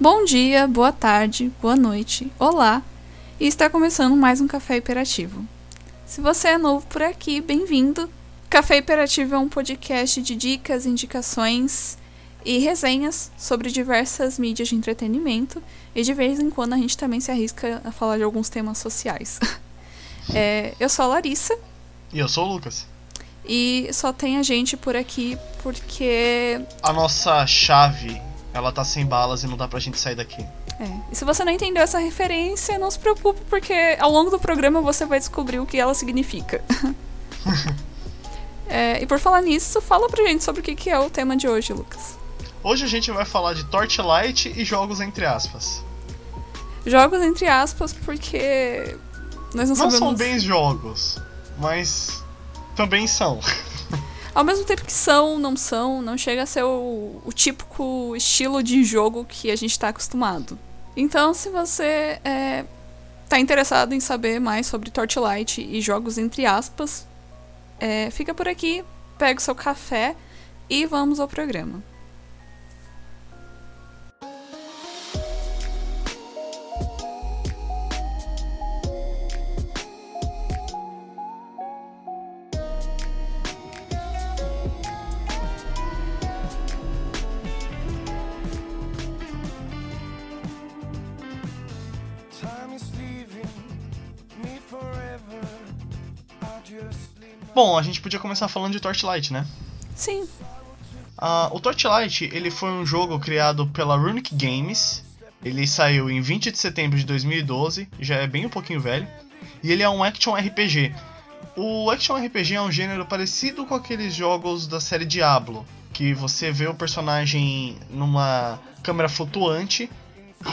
Bom dia, boa tarde, boa noite, olá! E está começando mais um Café Hiperativo. Se você é novo por aqui, bem-vindo! Café Hiperativo é um podcast de dicas, indicações e resenhas sobre diversas mídias de entretenimento e de vez em quando a gente também se arrisca a falar de alguns temas sociais. é, eu sou a Larissa. E eu sou o Lucas. E só tem a gente por aqui porque. A nossa chave, ela tá sem balas e não dá pra gente sair daqui. É. E se você não entendeu essa referência, não se preocupe, porque ao longo do programa você vai descobrir o que ela significa. é, e por falar nisso, fala pra gente sobre o que é o tema de hoje, Lucas. Hoje a gente vai falar de Torchlight e jogos entre aspas. Jogos entre aspas porque nós não, não sabemos... são bem jogos, mas também são. Ao mesmo tempo que são, não são, não chega a ser o, o típico estilo de jogo que a gente está acostumado. Então, se você é, tá interessado em saber mais sobre Torchlight e jogos entre aspas, é, fica por aqui, pega o seu café e vamos ao programa. Bom, a gente podia começar falando de Torchlight, né? Sim. Uh, o Torchlight ele foi um jogo criado pela Runic Games. Ele saiu em 20 de setembro de 2012, já é bem um pouquinho velho. E ele é um action RPG. O action RPG é um gênero parecido com aqueles jogos da série Diablo, que você vê o personagem numa câmera flutuante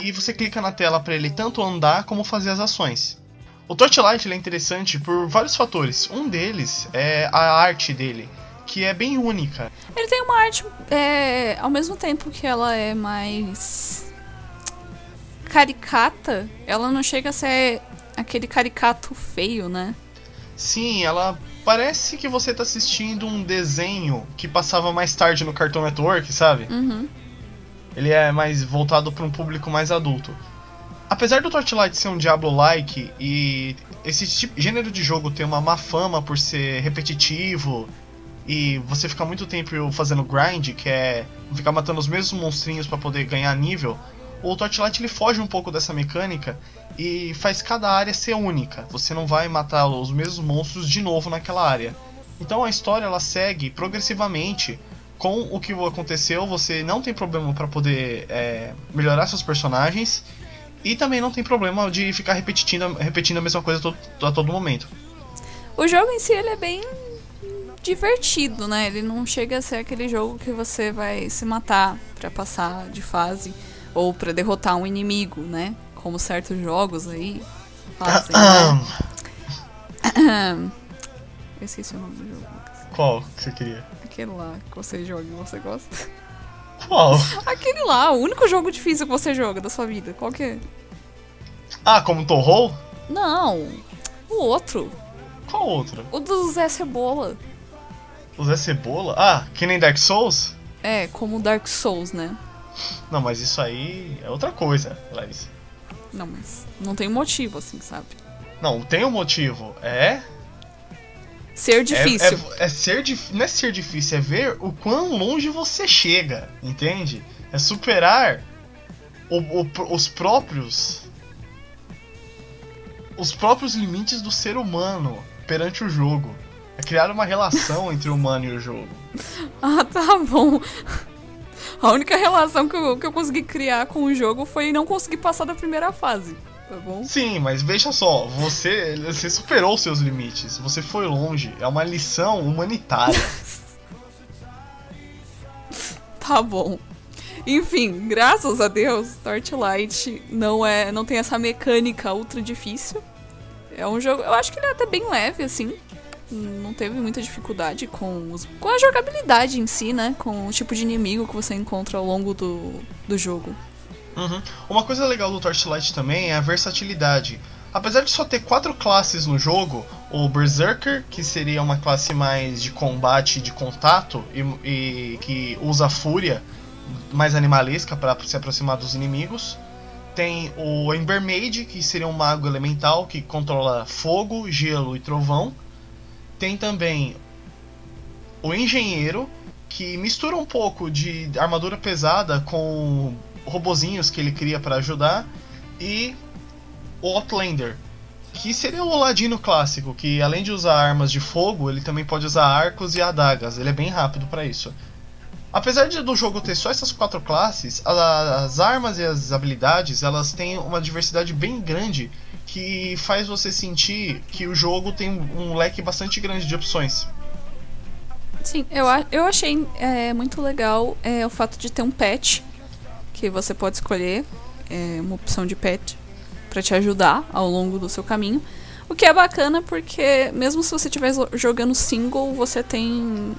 e você clica na tela para ele tanto andar como fazer as ações. O Torchlight é interessante por vários fatores. Um deles é a arte dele, que é bem única. Ele tem uma arte, é, ao mesmo tempo que ela é mais caricata, ela não chega a ser aquele caricato feio, né? Sim, ela parece que você tá assistindo um desenho que passava mais tarde no Cartoon Network, sabe? Uhum. Ele é mais voltado para um público mais adulto. Apesar do Torchlight ser um Diablo-like e esse tipo, gênero de jogo ter uma má fama por ser repetitivo e você ficar muito tempo fazendo grind, que é ficar matando os mesmos monstrinhos para poder ganhar nível, o Torchlight ele foge um pouco dessa mecânica e faz cada área ser única. Você não vai matar os mesmos monstros de novo naquela área. Então a história ela segue progressivamente com o que aconteceu. Você não tem problema para poder é, melhorar seus personagens e também não tem problema de ficar repetindo, repetindo a mesma coisa todo, a todo momento. O jogo em si ele é bem divertido, né? Ele não chega a ser aquele jogo que você vai se matar para passar de fase ou para derrotar um inimigo, né? Como certos jogos aí fazem, né? Eu esqueci o nome do jogo. Qual que você queria? Aquele lá que você joga e você gosta. Qual? Aquele lá, o único jogo difícil que você joga da sua vida. Qual que é? Ah, como Torrou? Não, o outro. Qual outro? O do Zé Cebola. O Zé Cebola? Ah, que nem Dark Souls? É, como Dark Souls, né? Não, mas isso aí é outra coisa, Larissa. Não, mas não tem motivo, assim, sabe? Não, tem um motivo. É Ser difícil. É, é, é ser Não é ser difícil, é ver o quão longe você chega, entende? É superar o, o, os próprios. Os próprios limites do ser humano perante o jogo. É criar uma relação entre o humano e o jogo. Ah, tá bom. A única relação que eu, que eu consegui criar com o jogo foi não conseguir passar da primeira fase tá bom? Sim, mas veja só, você, você superou seus limites, você foi longe, é uma lição humanitária. tá bom. Enfim, graças a Deus, Torchlight não é, não tem essa mecânica ultra difícil. É um jogo, eu acho que ele é até bem leve assim. Não teve muita dificuldade com, os, com a jogabilidade em si, né? Com o tipo de inimigo que você encontra ao longo do, do jogo. Uhum. Uma coisa legal do Torchlight também é a versatilidade. Apesar de só ter quatro classes no jogo, o Berserker, que seria uma classe mais de combate, de contato, e, e que usa fúria, mais animalesca para se aproximar dos inimigos. Tem o Embermaid, que seria um mago elemental que controla fogo, gelo e trovão. Tem também o Engenheiro, que mistura um pouco de armadura pesada com robozinhos que ele cria para ajudar. E o Outlander, que seria o ladino clássico, que além de usar armas de fogo, ele também pode usar arcos e adagas. Ele é bem rápido para isso. Apesar de, do jogo ter só essas quatro classes, as armas e as habilidades elas têm uma diversidade bem grande que faz você sentir que o jogo tem um leque bastante grande de opções. Sim, eu, eu achei é, muito legal é, o fato de ter um pet que você pode escolher, é, uma opção de pet para te ajudar ao longo do seu caminho. O que é bacana porque, mesmo se você estiver jogando single, você tem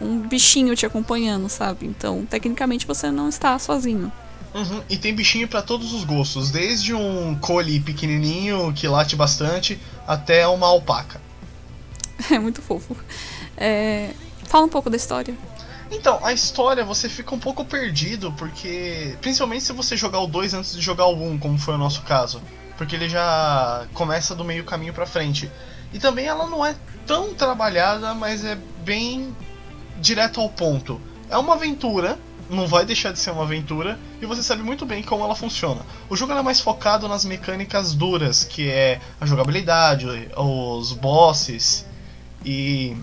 um bichinho te acompanhando, sabe? Então, tecnicamente, você não está sozinho. Uhum. E tem bichinho para todos os gostos, desde um cole pequenininho que late bastante até uma alpaca. É muito fofo. É... Fala um pouco da história. Então, a história você fica um pouco perdido, porque. Principalmente se você jogar o 2 antes de jogar o 1, um, como foi o nosso caso. Porque ele já começa do meio caminho pra frente. E também ela não é tão trabalhada, mas é bem direto ao ponto. É uma aventura, não vai deixar de ser uma aventura, e você sabe muito bem como ela funciona. O jogo é mais focado nas mecânicas duras, que é a jogabilidade, os bosses e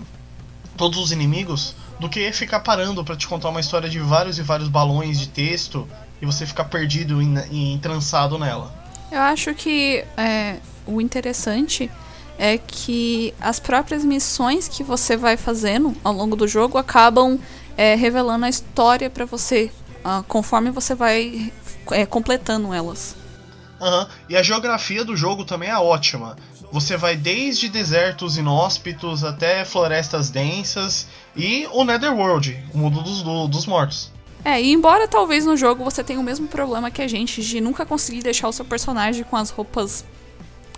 todos os inimigos do que ficar parando para te contar uma história de vários e vários balões de texto e você ficar perdido e entrançado nela. Eu acho que é, o interessante é que as próprias missões que você vai fazendo ao longo do jogo acabam é, revelando a história para você uh, conforme você vai é, completando elas. Uhum. E a geografia do jogo também é ótima. Você vai desde desertos inóspitos até florestas densas e o Netherworld, o mundo dos, do, dos mortos. É, e embora talvez no jogo você tenha o mesmo problema que a gente de nunca conseguir deixar o seu personagem com as roupas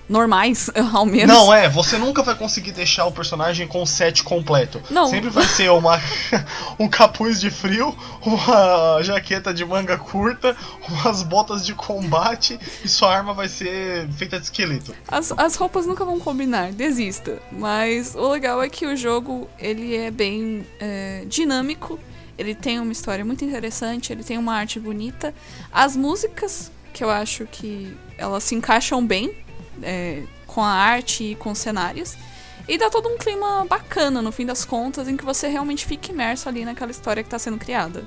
normais, ao menos. Não, é, você nunca vai conseguir deixar o personagem com o set completo. Não. Sempre vai ser uma um capuz de frio, uma jaqueta de manga curta, umas botas de combate e sua arma vai ser feita de esqueleto. As, as roupas nunca vão combinar, desista. Mas o legal é que o jogo ele é bem é, dinâmico. Ele tem uma história muito interessante, ele tem uma arte bonita. As músicas, que eu acho que elas se encaixam bem é, com a arte e com cenários. E dá todo um clima bacana, no fim das contas, em que você realmente fica imerso ali naquela história que está sendo criada.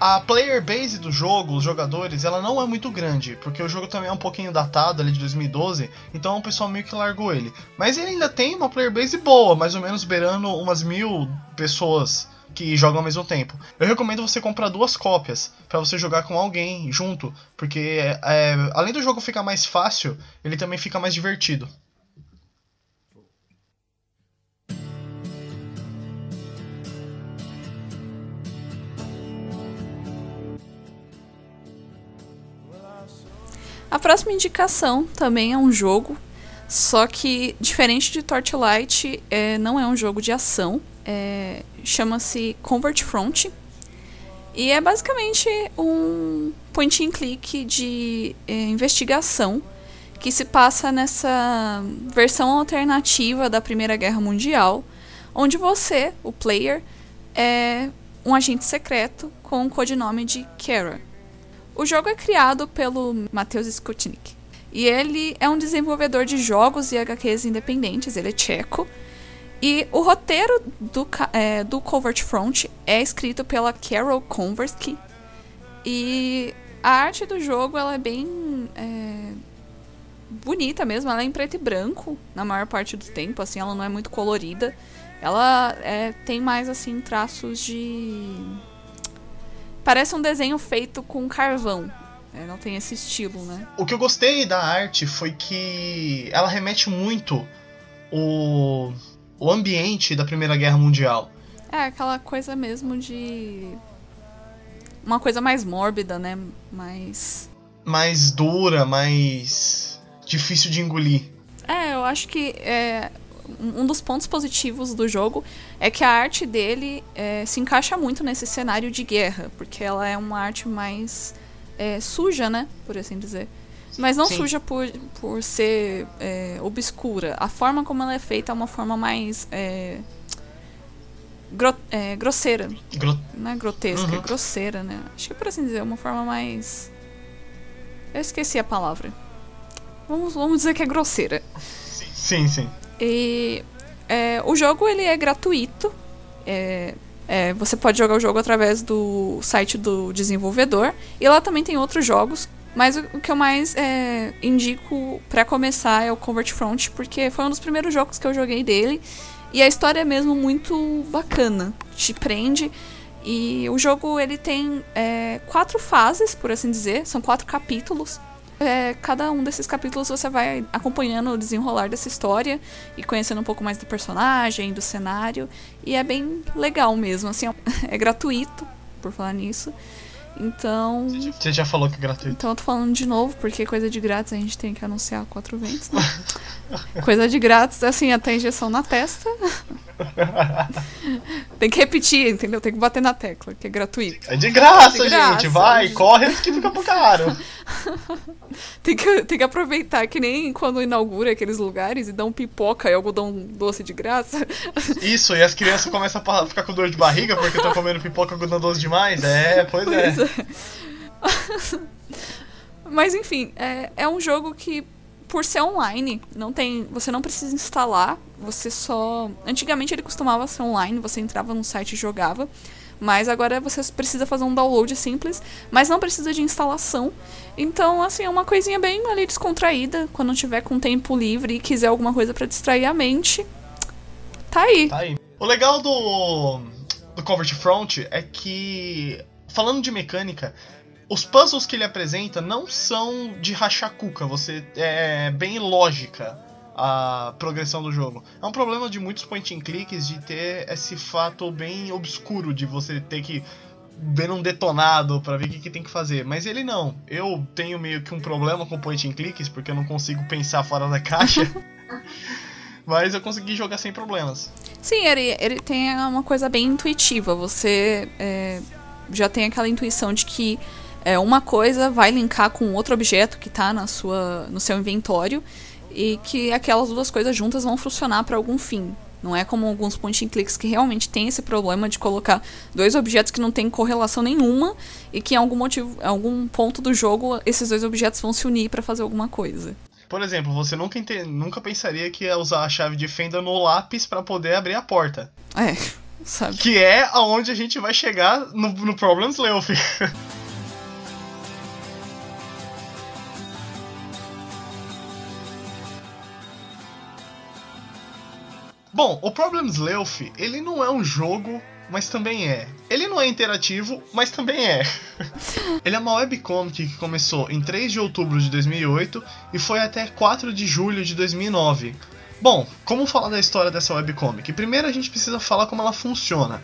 A player base do jogo, os jogadores, ela não é muito grande, porque o jogo também é um pouquinho datado ali de 2012, então o pessoal meio que largou ele. Mas ele ainda tem uma player base boa, mais ou menos beirando umas mil pessoas que jogam ao mesmo tempo. Eu recomendo você comprar duas cópias para você jogar com alguém junto, porque é, além do jogo ficar mais fácil, ele também fica mais divertido. A próxima indicação também é um jogo, só que diferente de Torchlight, é, não é um jogo de ação, é, chama-se Convert Front. E é basicamente um point and click de é, investigação que se passa nessa versão alternativa da Primeira Guerra Mundial, onde você, o player, é um agente secreto com o codinome de Kara. O jogo é criado pelo Mateusz Skutnik. E ele é um desenvolvedor de jogos e HQs independentes, ele é tcheco, e o roteiro do, é, do Covert Front é escrito pela Carol Konversky. E a arte do jogo ela é bem é, bonita mesmo. Ela é em preto e branco na maior parte do tempo. Assim, ela não é muito colorida. Ela é, tem mais assim traços de parece um desenho feito com carvão. É, não tem esse estilo, né? O que eu gostei da arte foi que ela remete muito o o ambiente da Primeira Guerra Mundial. É, aquela coisa mesmo de. Uma coisa mais mórbida, né? Mais. Mais dura, mais. difícil de engolir. É, eu acho que é, um dos pontos positivos do jogo é que a arte dele é, se encaixa muito nesse cenário de guerra, porque ela é uma arte mais é, suja, né? Por assim dizer. Mas não Sim. suja por, por ser é, obscura. A forma como ela é feita é uma forma mais. É, gro, é, grosseira. Gro... Não é grotesca, é uhum. é grosseira, né? Acho que por assim dizer, é uma forma mais. Eu esqueci a palavra. Vamos, vamos dizer que é grosseira. Sim, sim. E é, o jogo ele é gratuito. É, é, você pode jogar o jogo através do site do desenvolvedor. E lá também tem outros jogos. Mas o, que eu mais é, indico para começar é o Convert Front, porque foi um dos primeiros jogos que eu joguei dele. E a história é mesmo muito bacana. Te prende. E o jogo ele tem é, quatro fases, por assim dizer. São quatro capítulos é, cada um desses capítulos você vai acompanhando o desenrolar dessa história e conhecendo um pouco mais do personagem, do cenário. E é bem legal mesmo, assim, é gratuito, por falar nisso. Então. Você já falou que é gratuito. Então eu tô falando de novo, porque coisa de grátis a gente tem que anunciar quatro vezes. Né? coisa de grátis, assim, até injeção na testa. tem que repetir, entendeu? Tem que bater na tecla, que é gratuito. É de graça, é de graça gente. Vai, corre antes que fica pro caro. tem, que, tem que aproveitar, que nem quando inaugura aqueles lugares e dão pipoca e algodão doce de graça. Isso, e as crianças começam a ficar com dor de barriga porque estão comendo pipoca e algodão doce demais. É, pois, é. pois é. é. Mas enfim, é, é um jogo que por ser online, não tem, você não precisa instalar, você só, antigamente ele costumava ser online, você entrava no site e jogava, mas agora você precisa fazer um download simples, mas não precisa de instalação. Então, assim, é uma coisinha bem ali descontraída, quando tiver com tempo livre e quiser alguma coisa para distrair a mente. Tá aí. Tá aí. O legal do do Convert Front é que falando de mecânica, os puzzles que ele apresenta não são de rachar cuca, você é bem lógica a progressão do jogo. É um problema de muitos point and clicks de ter esse fato bem obscuro de você ter que ver um detonado para ver o que, que, tem que fazer. Mas ele não. Eu tenho meio que um problema com point and clicks porque eu não consigo pensar fora da caixa. Mas eu consegui jogar sem problemas. Sim, ele, ele tem uma coisa bem intuitiva. Você é, já tem aquela intuição de que é, uma coisa vai linkar com outro objeto que está na sua, no seu inventório e que aquelas duas coisas juntas vão funcionar para algum fim. Não é como alguns point and clicks que realmente tem esse problema de colocar dois objetos que não têm correlação nenhuma e que em algum motivo, em algum ponto do jogo, esses dois objetos vão se unir para fazer alguma coisa. Por exemplo, você nunca, nunca pensaria que ia usar a chave de fenda no lápis para poder abrir a porta. É, sabe. Que é aonde a gente vai chegar no, no Problems Leof. Bom, o Problems Leof, ele não é um jogo, mas também é. Ele não é interativo, mas também é. ele é uma webcomic que começou em 3 de outubro de 2008 e foi até 4 de julho de 2009. Bom, como falar da história dessa webcomic? Primeiro a gente precisa falar como ela funciona.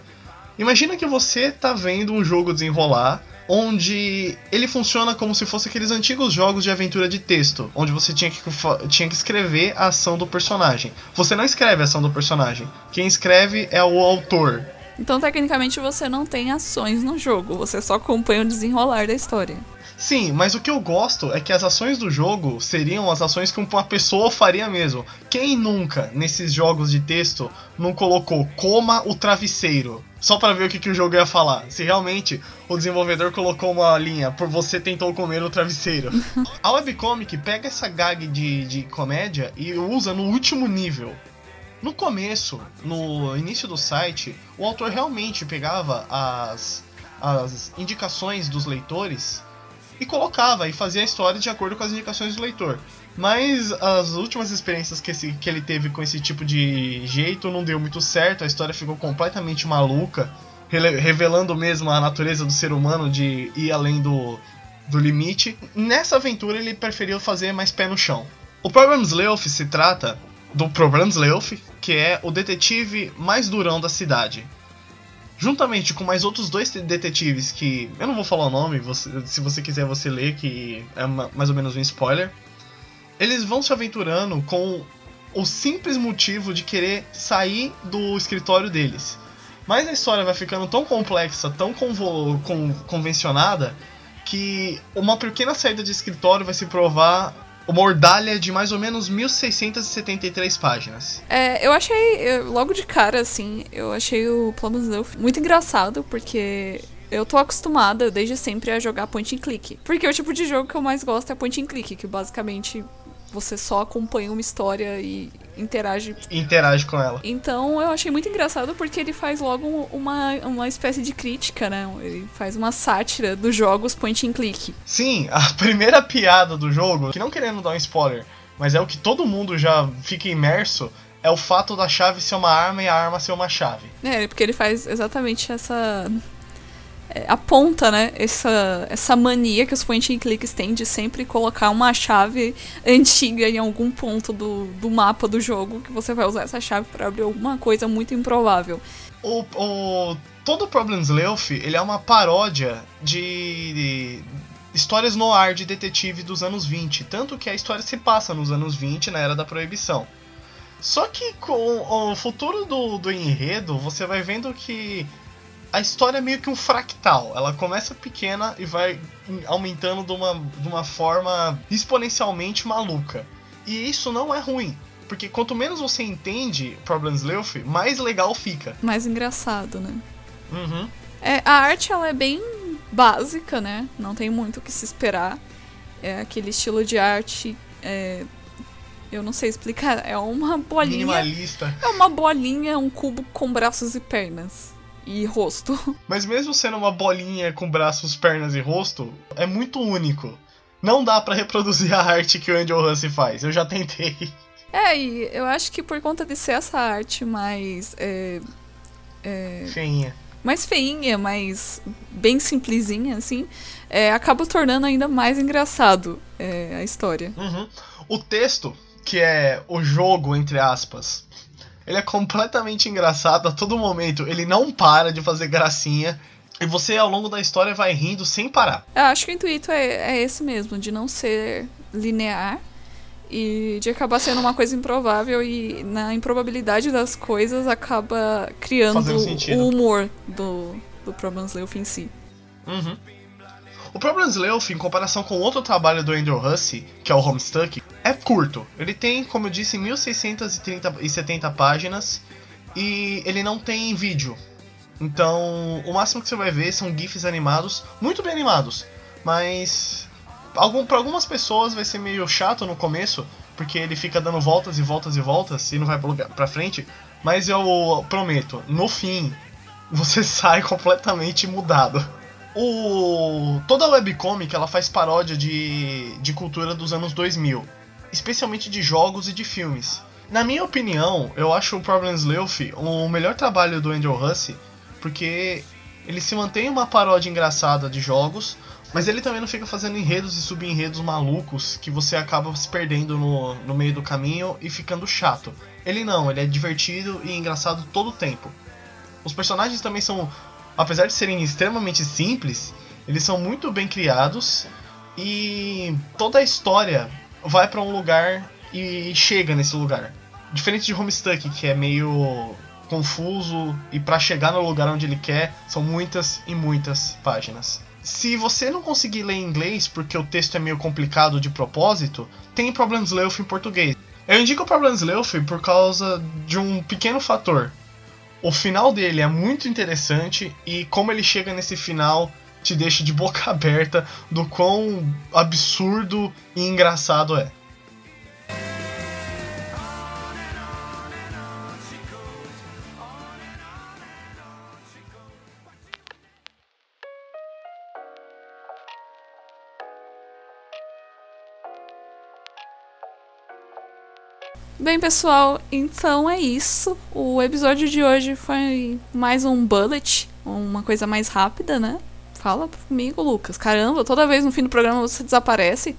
Imagina que você tá vendo um jogo desenrolar onde ele funciona como se fosse aqueles antigos jogos de aventura de texto, onde você tinha que, tinha que escrever a ação do personagem. Você não escreve a ação do personagem, quem escreve é o autor. Então, tecnicamente, você não tem ações no jogo, você só acompanha o desenrolar da história. Sim, mas o que eu gosto é que as ações do jogo seriam as ações que uma pessoa faria mesmo. Quem nunca, nesses jogos de texto, não colocou coma o travesseiro? Só para ver o que, que o jogo ia falar. Se realmente o desenvolvedor colocou uma linha, por você tentou comer o travesseiro. A webcomic pega essa gag de, de comédia e usa no último nível. No começo, no início do site, o autor realmente pegava as, as indicações dos leitores e colocava e fazia a história de acordo com as indicações do leitor. Mas as últimas experiências que, esse, que ele teve com esse tipo de jeito não deu muito certo, a história ficou completamente maluca, revelando mesmo a natureza do ser humano de ir além do, do limite. Nessa aventura ele preferiu fazer mais pé no chão. O Problems Leof se trata do Problems Leof, que é o detetive mais durão da cidade juntamente com mais outros dois detetives que eu não vou falar o nome, você, se você quiser você lê que é uma, mais ou menos um spoiler. Eles vão se aventurando com o simples motivo de querer sair do escritório deles. Mas a história vai ficando tão complexa, tão convo- con- convencionada, que uma pequena saída de escritório vai se provar uma ordalha de mais ou menos 1673 páginas. É, eu achei, eu- logo de cara, assim, eu achei o Plum Elf muito engraçado, porque eu tô acostumada desde sempre a jogar point and click. Porque o tipo de jogo que eu mais gosto é point and click, que basicamente você só acompanha uma história e interage. Interage com ela. Então eu achei muito engraçado porque ele faz logo uma, uma espécie de crítica, né? Ele faz uma sátira dos jogos point and click. Sim, a primeira piada do jogo, que não querendo dar um spoiler, mas é o que todo mundo já fica imerso, é o fato da chave ser uma arma e a arma ser uma chave. É, porque ele faz exatamente essa. É, aponta, né? Essa, essa mania que os point and clicks têm de sempre colocar uma chave antiga em algum ponto do, do mapa do jogo, que você vai usar essa chave para abrir alguma coisa muito improvável. O, o, todo o Problems Lealth, ele é uma paródia de, de histórias no ar de detetive dos anos 20. Tanto que a história se passa nos anos 20, na era da proibição. Só que com o futuro do, do enredo, você vai vendo que a história é meio que um fractal. Ela começa pequena e vai aumentando de uma, de uma forma exponencialmente maluca. E isso não é ruim. Porque quanto menos você entende Problems Lealth, mais legal fica. Mais engraçado, né? Uhum. É, a arte ela é bem básica, né? Não tem muito o que se esperar. É aquele estilo de arte. é, eu não sei explicar. É uma bolinha. Minimalista. É uma bolinha, um cubo com braços e pernas. E rosto. Mas mesmo sendo uma bolinha com braços, pernas e rosto, é muito único. Não dá pra reproduzir a arte que o Angel Hussey faz. Eu já tentei. É, e eu acho que por conta de ser essa arte mais. É, é, Feinha. mais feinha, mais bem simplesinha, assim, é, acaba tornando ainda mais engraçado é, a história. Uhum. O texto, que é o jogo, entre aspas, ele é completamente engraçado a todo momento. Ele não para de fazer gracinha. E você, ao longo da história, vai rindo sem parar. Eu acho que o intuito é, é esse mesmo, de não ser linear e de acabar sendo uma coisa improvável e na improbabilidade das coisas acaba criando o humor do, do Problems Leaf em si. Uhum. O Problems Lealth, em comparação com outro trabalho do Andrew Hussey, que é o Homestuck, é curto. Ele tem, como eu disse, 1670 páginas e ele não tem vídeo. Então, o máximo que você vai ver são GIFs animados, muito bem animados, mas algum, para algumas pessoas vai ser meio chato no começo, porque ele fica dando voltas e voltas e voltas e não vai pra frente. Mas eu prometo, no fim, você sai completamente mudado. O toda a webcomic ela faz paródia de, de cultura dos anos 2000, especialmente de jogos e de filmes. Na minha opinião, eu acho o Problems Lealth o melhor trabalho do Andrew Hussey, porque ele se mantém uma paródia engraçada de jogos, mas ele também não fica fazendo enredos e subenredos malucos que você acaba se perdendo no, no meio do caminho e ficando chato. Ele não, ele é divertido e engraçado todo o tempo. Os personagens também são, apesar de serem extremamente simples, eles são muito bem criados e toda a história vai pra um lugar e chega nesse lugar. Diferente de Homestuck, que é meio confuso e pra chegar no lugar onde ele quer são muitas e muitas páginas. Se você não conseguir ler em inglês porque o texto é meio complicado de propósito, tem Problems Lealth em português. Eu indico Problems Lealth por causa de um pequeno fator. O final dele é muito interessante e como ele chega nesse final te deixa de boca aberta do quão absurdo e engraçado é. Bem, pessoal, então é isso. O episódio de hoje foi mais um bullet, uma coisa mais rápida, né? Fala comigo, Lucas. Caramba, toda vez no fim do programa você desaparece.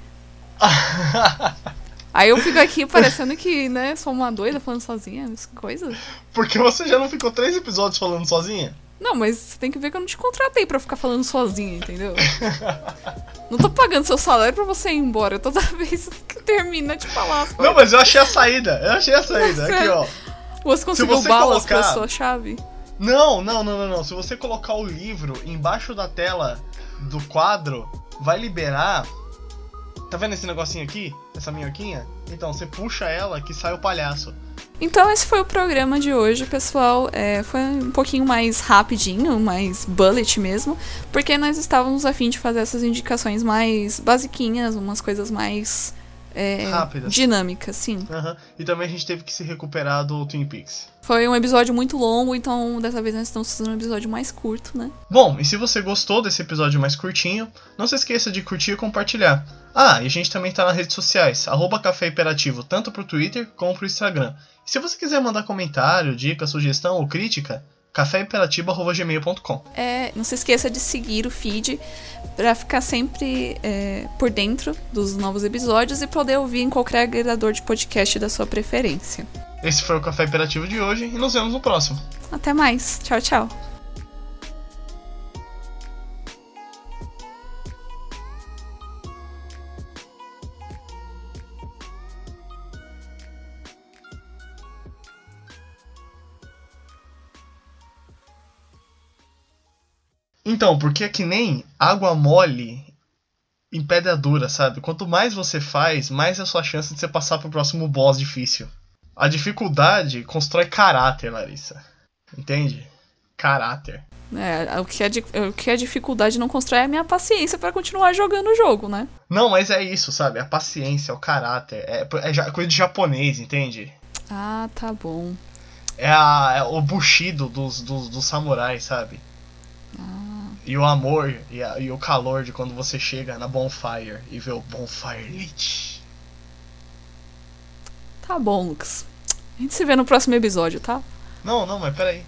Aí eu fico aqui parecendo que, né, sou uma doida falando sozinha, essa coisa. Porque você já não ficou três episódios falando sozinha? Não, mas você tem que ver que eu não te contratei pra ficar falando sozinha, entendeu? Não tô pagando seu salário pra você ir embora toda vez que termina de falar as Não, coisas. mas eu achei a saída. Eu achei a saída. Aqui, ó. Você conseguiu você balas colocar- chave? Não, não, não, não, não. Se você colocar o livro embaixo da tela do quadro, vai liberar. Tá vendo esse negocinho aqui? Essa minhoquinha? Então, você puxa ela que sai o palhaço. Então esse foi o programa de hoje, pessoal. É, foi um pouquinho mais rapidinho, mais bullet mesmo, porque nós estávamos a fim de fazer essas indicações mais basiquinhas, umas coisas mais é, Rápidas. dinâmicas, sim. Aham. E também a gente teve que se recuperar do Twin Peaks. Foi um episódio muito longo, então dessa vez nós estamos fazendo um episódio mais curto, né? Bom, e se você gostou desse episódio mais curtinho, não se esqueça de curtir e compartilhar. Ah, e a gente também tá nas redes sociais, arroba Café Hiperativo, tanto pro Twitter como pro Instagram. E se você quiser mandar comentário, dica, sugestão ou crítica, caféimperativo.gmail.com. É, não se esqueça de seguir o feed para ficar sempre é, por dentro dos novos episódios e poder ouvir em qualquer agregador de podcast da sua preferência. Esse foi o Café Hiperativo de hoje e nos vemos no próximo. Até mais. Tchau, tchau. Então, porque é que nem água mole em pedra dura, sabe? Quanto mais você faz, mais é a sua chance de você passar pro próximo boss difícil. A dificuldade constrói caráter, Larissa. Entende? Caráter. É, o, que é o que é dificuldade não constrói é a minha paciência para continuar jogando o jogo, né? Não, mas é isso, sabe? A paciência, o caráter. É, é coisa de japonês, entende? Ah, tá bom. É, a- é o bushido dos, dos, dos samurais, sabe? E o amor e, a- e o calor de quando você chega na bonfire e vê o bonfire lit. Tá bom, Lucas. A gente se vê no próximo episódio, tá? Não, não, mas peraí.